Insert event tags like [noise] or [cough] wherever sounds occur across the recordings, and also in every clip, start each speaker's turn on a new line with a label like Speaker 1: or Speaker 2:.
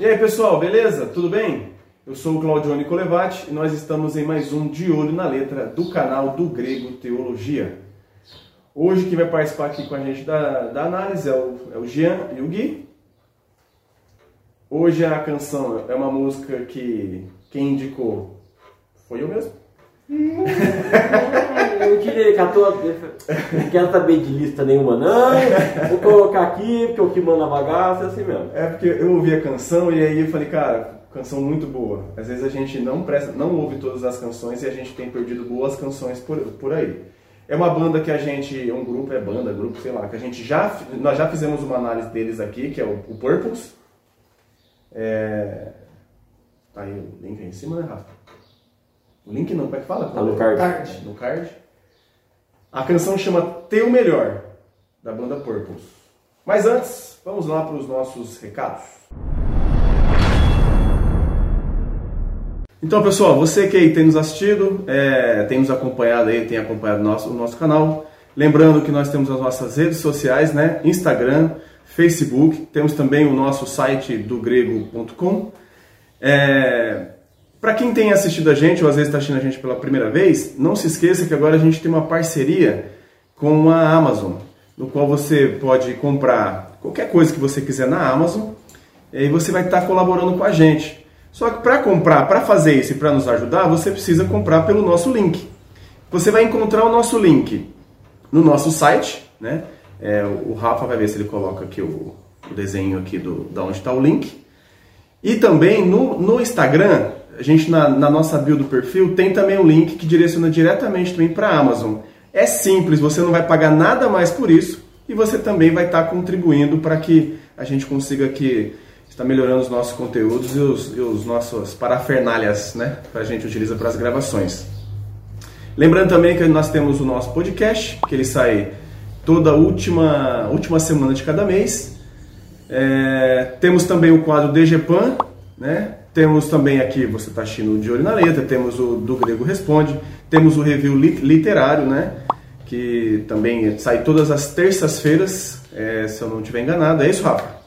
Speaker 1: E aí pessoal, beleza? Tudo bem? Eu sou o Claudione Colevati e nós estamos em mais um De Olho na Letra do canal do Grego Teologia. Hoje quem vai participar aqui com a gente da, da análise é o, é o Jean e o Gui. Hoje a canção é uma música que quem indicou foi eu mesmo. [laughs]
Speaker 2: Que a tua. Não quero saber de lista nenhuma, não. Vou colocar aqui, porque o que manda bagaça é assim mesmo.
Speaker 1: É porque eu ouvi a canção e aí eu falei, cara, canção muito boa. Às vezes a gente não presta, não ouve todas as canções e a gente tem perdido boas canções por, por aí. É uma banda que a gente, um grupo, é banda, grupo, sei lá, que a gente já, nós já fizemos uma análise deles aqui, que é o, o Purples. É... Tá aí o link aí em cima, né, Rafa? O link não, como é que fala?
Speaker 2: Tá no card.
Speaker 1: card. No card. A canção chama Teu Melhor, da banda Purples. Mas antes, vamos lá para os nossos recados. Então, pessoal, você que tem nos assistido, é, tem nos acompanhado aí, tem acompanhado nosso, o nosso canal. Lembrando que nós temos as nossas redes sociais, né? Instagram, Facebook, temos também o nosso site do grego.com. É, Para quem tem assistido a gente, ou às vezes está assistindo a gente pela primeira vez, não se esqueça que agora a gente tem uma parceria com a Amazon, no qual você pode comprar qualquer coisa que você quiser na Amazon e você vai estar colaborando com a gente. Só que para comprar, para fazer isso e para nos ajudar, você precisa comprar pelo nosso link. Você vai encontrar o nosso link no nosso site, né? É, o Rafa vai ver se ele coloca aqui o, o desenho aqui do, da onde está o link. E também no, no Instagram, a gente na, na, nossa bio do perfil tem também um link que direciona diretamente também para a Amazon. É simples, você não vai pagar nada mais por isso e você também vai estar contribuindo para que a gente consiga aqui está melhorando os nossos conteúdos e os, e os nossos parafernálias, né, que a gente utiliza para as gravações. Lembrando também que nós temos o nosso podcast, que ele sai toda última última semana de cada mês. É, temos também o quadro DGPAN, né? Temos também aqui, você está assistindo de olho na letra, temos o do Grego Responde, temos o review literário, né? Que também sai todas as terças-feiras, é, se eu não estiver enganado. É isso, Rafa?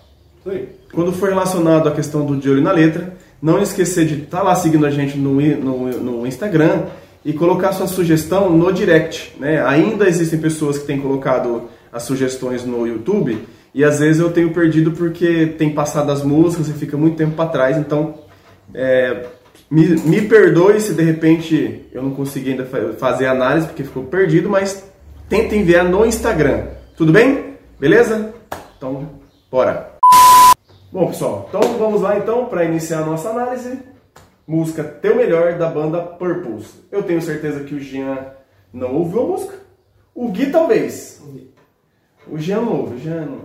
Speaker 2: Sim.
Speaker 1: Quando for relacionado à questão do de olho na letra, não esquecer de estar tá lá seguindo a gente no, no, no, Instagram e colocar sua sugestão no direct. Né? Ainda existem pessoas que têm colocado as sugestões no YouTube e às vezes eu tenho perdido porque tem passado as músicas e fica muito tempo para trás. Então, é, me, me perdoe se de repente eu não consegui ainda fazer a análise porque ficou perdido, mas tenta enviar no Instagram. Tudo bem? Beleza? Então, bora! Bom, pessoal, então vamos lá então para iniciar a nossa análise. Música Teu Melhor da banda Purples. Eu tenho certeza que o Jean não ouviu a música. O Gui talvez. O Jean não ouve. O Jean, não...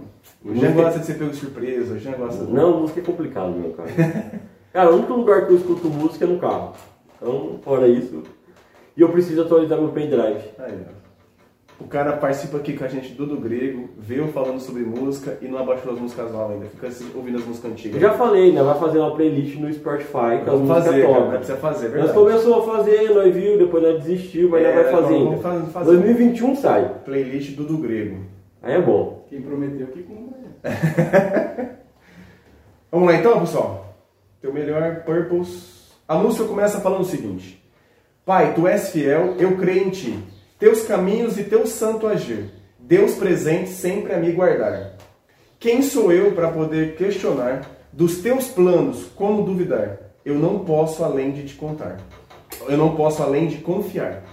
Speaker 1: o Jean gosta de ser pego de surpresa. O Jean gosta.
Speaker 2: Não, música é complicado, meu cara. [laughs] cara, o único lugar que eu escuto música é no carro. Então, fora isso. E eu preciso atualizar meu pendrive.
Speaker 1: Aí, ó. O cara participa aqui com a gente do do grego, veio falando sobre música e não abaixou as músicas novas ainda, fica assim, ouvindo as músicas antigas.
Speaker 2: Eu já falei, né? Vai fazer uma playlist no Spotify com as músicas
Speaker 1: fazer,
Speaker 2: top.
Speaker 1: Cara, precisa fazer, é verdade.
Speaker 2: Nós começou a fazer, nós viu, depois nós desistiu, mas é, nós vai fazer
Speaker 1: vamos fazer, fazer
Speaker 2: 2021 sai.
Speaker 1: Playlist do grego.
Speaker 2: Aí é bom.
Speaker 3: Quem prometeu que cumpre. [laughs]
Speaker 1: vamos lá então, pessoal. Teu melhor Purples. A música começa falando o seguinte: Pai, tu és fiel, eu creio em ti teus caminhos e teu santo agir, Deus presente sempre a me guardar. Quem sou eu para poder questionar dos teus planos, como duvidar? Eu não posso além de te contar. Eu não posso além de confiar.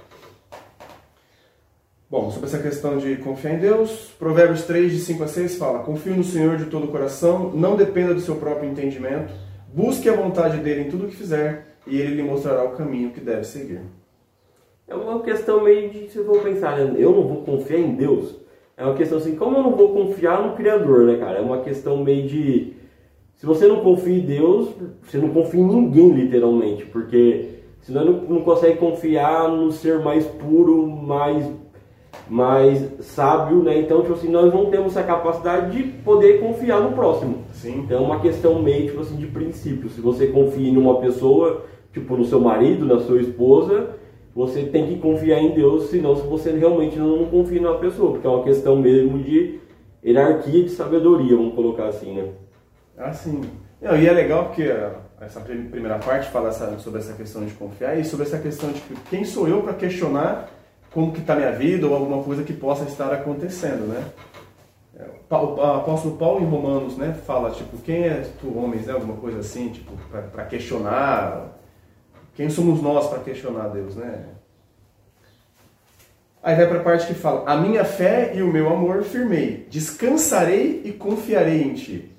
Speaker 1: Bom, sobre essa questão de confiar em Deus, Provérbios 3, de 5 a 6 fala: Confie no Senhor de todo o coração, não dependa do seu próprio entendimento, busque a vontade dele em tudo o que fizer, e ele lhe mostrará o caminho que deve seguir.
Speaker 2: É uma questão meio de, se for pensar, né? eu não vou confiar em Deus. É uma questão assim, como eu não vou confiar no Criador, né, cara? É uma questão meio de. Se você não confia em Deus, você não confia em ninguém, literalmente. Porque senão não, não consegue confiar no ser mais puro, mais, mais sábio, né? Então, tipo assim, nós não temos essa capacidade de poder confiar no próximo.
Speaker 1: Sim.
Speaker 2: Então, é uma questão meio, tipo assim, de princípio. Se você confia em uma pessoa, tipo no seu marido, na sua esposa você tem que confiar em Deus, senão se você realmente não, não confia na pessoa, porque é uma questão mesmo de hierarquia de sabedoria, vamos colocar assim, né?
Speaker 1: Assim, Não, e é legal porque essa primeira parte fala sobre essa questão de confiar e sobre essa questão de quem sou eu para questionar como que está minha vida ou alguma coisa que possa estar acontecendo, né? É, o apóstolo Paulo em Romanos, né, fala tipo quem é tu homens, né, alguma coisa assim, tipo para questionar quem somos nós para questionar Deus, né? Aí vai para a parte que fala: A minha fé e o meu amor firmei, descansarei e confiarei em ti.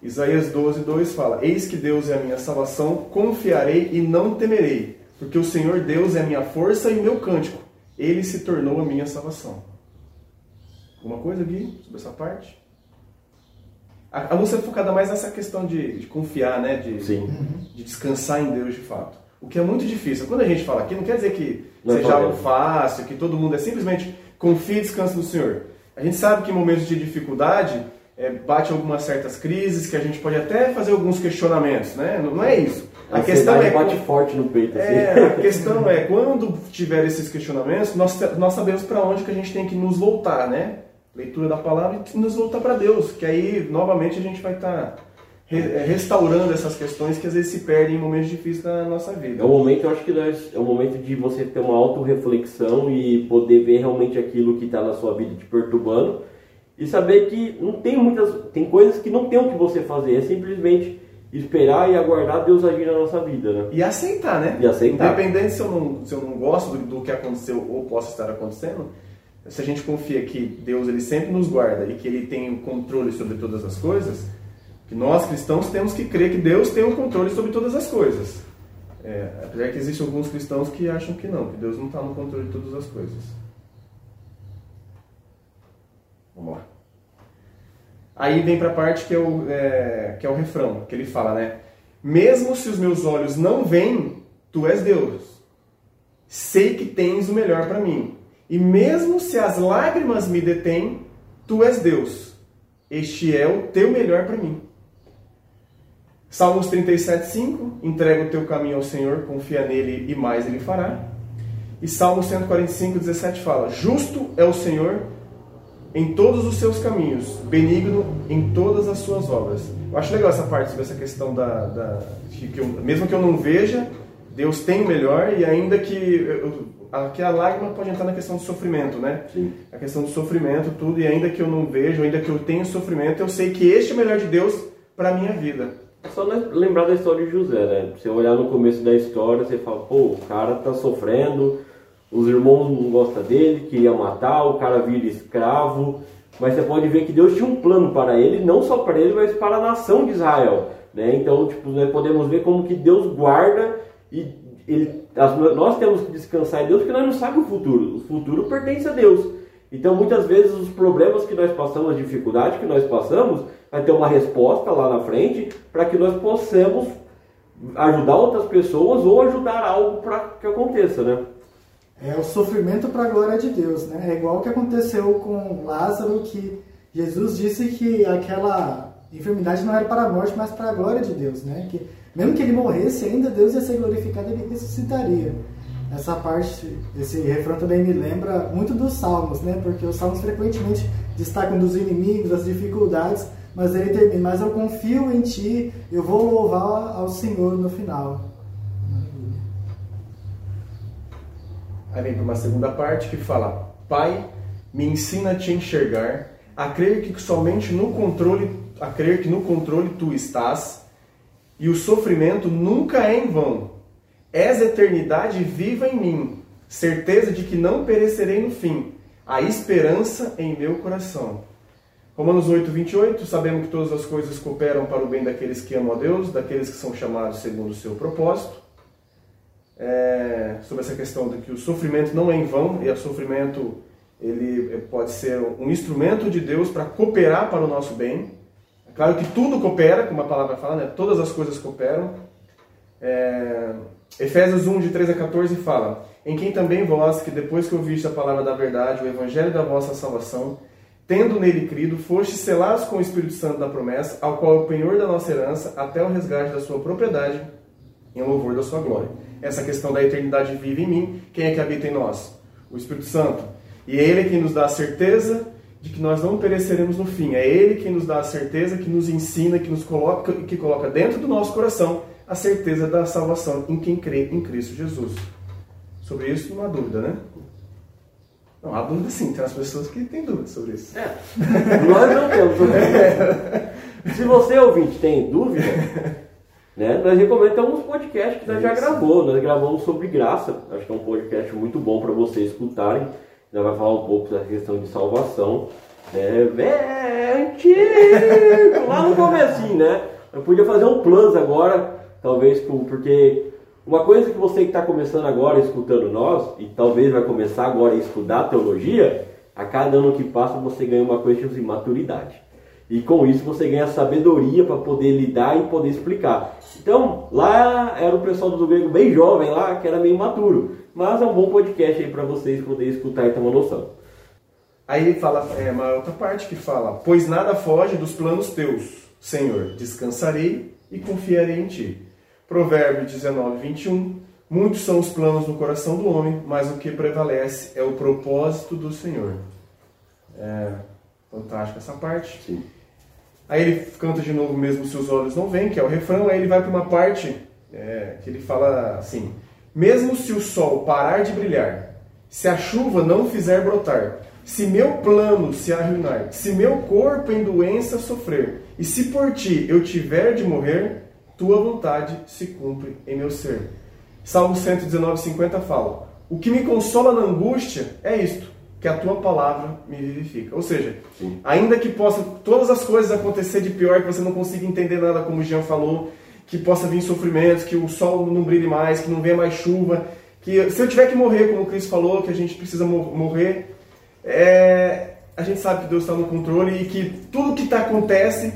Speaker 1: Isaías 12, 2 fala: Eis que Deus é a minha salvação, confiarei e não temerei, porque o Senhor Deus é a minha força e meu cântico, ele se tornou a minha salvação. Alguma coisa, Gui, sobre essa parte? A, a música é focada mais nessa questão de, de confiar, né? De,
Speaker 2: Sim.
Speaker 1: de descansar em Deus de fato. O que é muito difícil. Quando a gente fala aqui, não quer dizer que não seja algo fácil, que todo mundo é simplesmente confie e descanse no Senhor. A gente sabe que em momentos de dificuldade é, bate algumas certas crises, que a gente pode até fazer alguns questionamentos, né? Não, não é isso.
Speaker 2: A, a questão é bate forte no peito.
Speaker 1: Assim. É, a questão é quando tiver esses questionamentos, nós, nós sabemos para onde que a gente tem que nos voltar, né? Leitura da palavra e nos voltar para Deus, que aí novamente a gente vai estar tá é, restaurando essas questões que às vezes se perdem em momentos difíceis da nossa vida.
Speaker 2: É o momento, eu acho que nós, é o momento de você ter uma autorreflexão e poder ver realmente aquilo que está na sua vida te perturbando e saber que não tem muitas, tem coisas que não tem o que você fazer, é simplesmente esperar e aguardar Deus agir na nossa vida, né?
Speaker 1: E aceitar, né?
Speaker 2: E aceitar.
Speaker 1: Independente se eu não, se eu não gosto do, do que aconteceu ou possa estar acontecendo, se a gente confia que Deus ele sempre nos guarda e que ele tem o controle sobre todas as coisas, que nós cristãos temos que crer que Deus tem o controle sobre todas as coisas. É, apesar que existem alguns cristãos que acham que não, que Deus não está no controle de todas as coisas. Vamos lá. Aí vem para a parte que é, o, é, que é o refrão, que ele fala, né? Mesmo se os meus olhos não veem, tu és Deus. Sei que tens o melhor para mim. E mesmo se as lágrimas me detêm, tu és Deus. Este é o teu melhor para mim. Salmos 37, 5. Entrega o teu caminho ao Senhor, confia nele e mais ele fará. E Salmo 145, 17 fala: Justo é o Senhor em todos os seus caminhos, benigno em todas as suas obras. Eu acho legal essa parte sobre essa questão da. da que, eu, mesmo que eu não veja, Deus tem o melhor e ainda que. Eu, aqui a lágrima pode entrar na questão do sofrimento, né?
Speaker 2: Sim.
Speaker 1: A questão do sofrimento, tudo, e ainda que eu não vejo, ainda que eu tenha sofrimento, eu sei que este é o melhor de Deus para a minha vida.
Speaker 2: É só lembrar da história de José, né? Você olhar no começo da história, você fala, pô, o cara tá sofrendo, os irmãos não gostam dele, queria matar, o cara vira escravo. Mas você pode ver que Deus tinha um plano para ele, não só para ele, mas para a nação de Israel. Né? Então, tipo, nós podemos ver como que Deus guarda e ele, nós temos que descansar em Deus porque nós não sabemos o futuro. O futuro pertence a Deus. Então, muitas vezes, os problemas que nós passamos, as dificuldades que nós passamos, vai ter uma resposta lá na frente para que nós possamos ajudar outras pessoas ou ajudar algo para que aconteça, né?
Speaker 3: É o sofrimento para a glória de Deus, né? É igual o que aconteceu com Lázaro, que Jesus disse que aquela enfermidade não era para a morte, mas para a glória de Deus, né? Que mesmo que ele morresse, ainda Deus ia ser glorificado, ele ressuscitaria. Essa parte, esse refrão também me lembra muito dos salmos, né? Porque os salmos frequentemente destacam dos inimigos, das dificuldades, mas ele termina, mas eu confio em ti, eu vou louvar ao Senhor no final.
Speaker 1: Aí vem para uma segunda parte que fala: Pai, me ensina a te enxergar, a crer que somente no controle, a crer que no controle tu estás, e o sofrimento nunca é em vão. És eternidade viva em mim, certeza de que não perecerei no fim, a esperança em meu coração. Romanos 8, 28, sabemos que todas as coisas cooperam para o bem daqueles que amam a Deus, daqueles que são chamados segundo o seu propósito. É, sobre essa questão de que o sofrimento não é em vão, e o sofrimento ele pode ser um instrumento de Deus para cooperar para o nosso bem. É claro que tudo coopera, como a palavra fala, né? todas as coisas cooperam. É, Efésios 1, de 13 a 14 fala: Em quem também vós, que depois que ouviste a palavra da verdade, o evangelho da vossa salvação, tendo nele crido, foste selados com o Espírito Santo da promessa, ao qual é o penhor da nossa herança, até o resgate da sua propriedade, em louvor da sua glória. Essa questão da eternidade vive em mim, quem é que habita em nós? O Espírito Santo. E é ele quem nos dá a certeza de que nós não pereceremos no fim. É Ele quem nos dá a certeza, que nos ensina, que nos coloca, que coloca dentro do nosso coração a certeza da salvação em quem crê em Cristo Jesus. Sobre isso não há dúvida, né? Não, há dúvida sim, tem as pessoas que têm dúvida sobre isso.
Speaker 2: É, nós não temos. [laughs] Se você, ouvinte, tem dúvida, [laughs] né, nós recomendamos alguns podcasts que nós já gravou. Nós gravamos sobre graça. Acho que é um podcast muito bom para vocês escutarem. Nós vai falar um pouco da questão de salvação. É, é antigo, lá no comecinho, né? Eu podia fazer um plus agora, talvez, porque uma coisa que você que está começando agora escutando nós, e talvez vai começar agora a estudar teologia, a cada ano que passa você ganha uma coisa de maturidade. E com isso você ganha sabedoria para poder lidar e poder explicar. Então, lá era o pessoal do grego bem jovem lá, que era meio maturo. Mas é um bom podcast aí para vocês poderem escutar e ter uma noção.
Speaker 1: Aí ele fala, é uma outra parte que fala: Pois nada foge dos planos teus, Senhor, descansarei e confiarei em ti. Provérbio 19, 21. Muitos são os planos no coração do homem, mas o que prevalece é o propósito do Senhor. É fantástico essa parte.
Speaker 2: Sim.
Speaker 1: Aí ele canta de novo mesmo Seus Olhos Não Vêm, que é o refrão, aí ele vai para uma parte é, que ele fala assim: Mesmo se o sol parar de brilhar, se a chuva não fizer brotar, se meu plano se arruinar, se meu corpo em doença sofrer, e se por ti eu tiver de morrer, tua vontade se cumpre em meu ser. Salmo 119, 50 fala: O que me consola na angústia é isto, que a tua palavra me vivifica. Ou seja,
Speaker 2: Sim.
Speaker 1: ainda que possa todas as coisas acontecer de pior, que você não consiga entender nada, como o Jean falou, que possa vir sofrimentos, que o sol não brilhe mais, que não venha mais chuva, que se eu tiver que morrer, como o Cristo falou, que a gente precisa mo- morrer, é, a gente sabe que Deus está no controle e que tudo que tá, acontece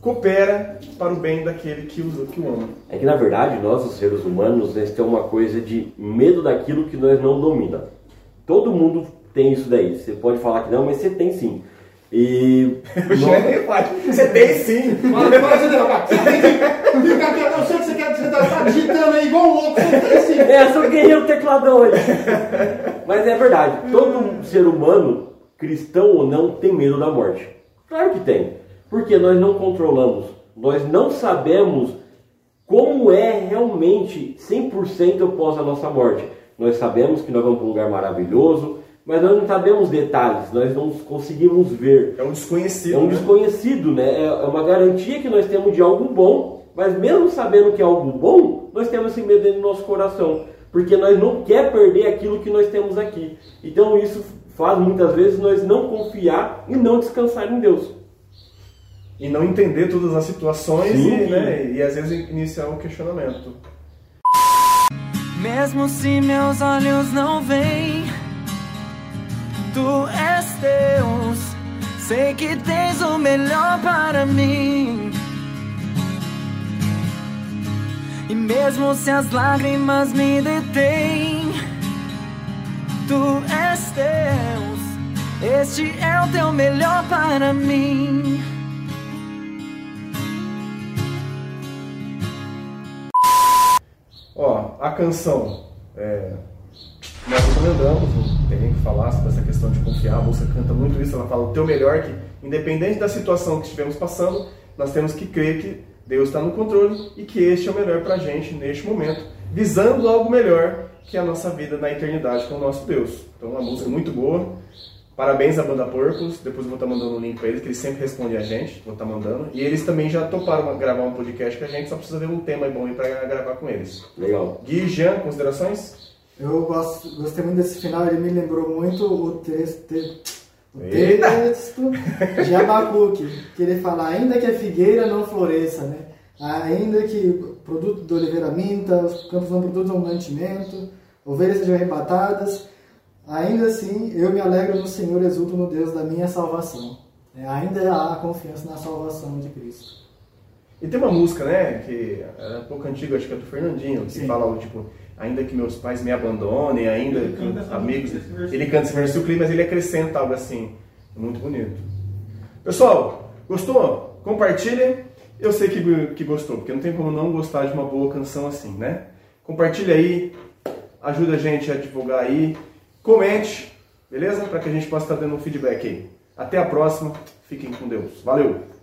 Speaker 1: coopera para o bem daquele que o, que o ama.
Speaker 2: É que na verdade nós, os seres humanos, nós temos uma coisa de medo daquilo que nós não domina. Todo mundo tem isso daí. Você pode falar que não, mas você tem sim. E [laughs]
Speaker 1: O nem faz. Você tem sim.
Speaker 4: Mas, mas, você não, cara, você tem que- fica quieto, eu sei que você quer, você tá, tá digitando aí igual um louco, você tem sim.
Speaker 2: É, sou guerreiro tecladão aí. Mas é verdade, todo ser humano, cristão ou não, tem medo da morte. Claro que tem. Porque nós não controlamos. Nós não sabemos como é realmente 100% após a nossa morte. Nós sabemos que nós vamos para um lugar maravilhoso, mas nós não sabemos detalhes, nós não conseguimos ver.
Speaker 1: É um desconhecido.
Speaker 2: É um
Speaker 1: né?
Speaker 2: desconhecido, né? É é uma garantia que nós temos de algo bom, mas mesmo sabendo que é algo bom, nós temos esse medo dentro do nosso coração, porque nós não quer perder aquilo que nós temos aqui. Então isso faz muitas vezes nós não confiar e não descansar em Deus.
Speaker 1: E não entender todas as situações
Speaker 2: Sim.
Speaker 1: e, né, e às vezes iniciar um questionamento.
Speaker 5: Mesmo se meus olhos não veem, tu és Deus. Sei que tens o melhor para mim. E mesmo se as lágrimas me detêm, tu és Deus. Este é o teu melhor para mim.
Speaker 1: Ó, a canção, é, nós recomendamos, tem nem que falar sobre essa questão de confiar, a música canta muito isso, ela fala o teu melhor, que independente da situação que estivermos passando, nós temos que crer que Deus está no controle e que este é o melhor pra gente neste momento, visando algo melhor que a nossa vida na eternidade com o nosso Deus. Então, uma música muito boa. Parabéns à banda Porcos. Depois eu vou estar mandando um link para eles, que eles sempre respondem a gente. Vou estar mandando. E eles também já toparam gravar um podcast com a gente, só precisa ver um tema bom aí para gravar com eles.
Speaker 2: Legal.
Speaker 1: Gui e Jean, considerações?
Speaker 3: Eu gosto, gostei muito desse final, ele me lembrou muito o texto, o texto de Abacuque, que ele fala, ainda que a figueira não floresça, né? ainda que o produto da oliveira minta, os campos não produzam mantimento, ovelhas sejam arrebatadas, ainda assim eu me alegro no Senhor exulto no Deus da minha salvação. É, ainda há confiança na salvação de Cristo.
Speaker 1: E tem uma música, né, que é um pouco antiga, acho que é do Fernandinho, que
Speaker 3: Sim.
Speaker 1: fala tipo, ainda que meus pais me abandonem, ainda
Speaker 4: Ele
Speaker 1: que amigos. Ele canta esse versículo, mas ele acrescenta algo assim. Muito bonito. Pessoal, gostou? Compartilha. Eu sei que, que gostou, porque não tem como não gostar de uma boa canção assim, né? Compartilha aí, ajuda a gente a divulgar aí, comente, beleza? Para que a gente possa estar dando um feedback aí. Até a próxima. Fiquem com Deus. Valeu!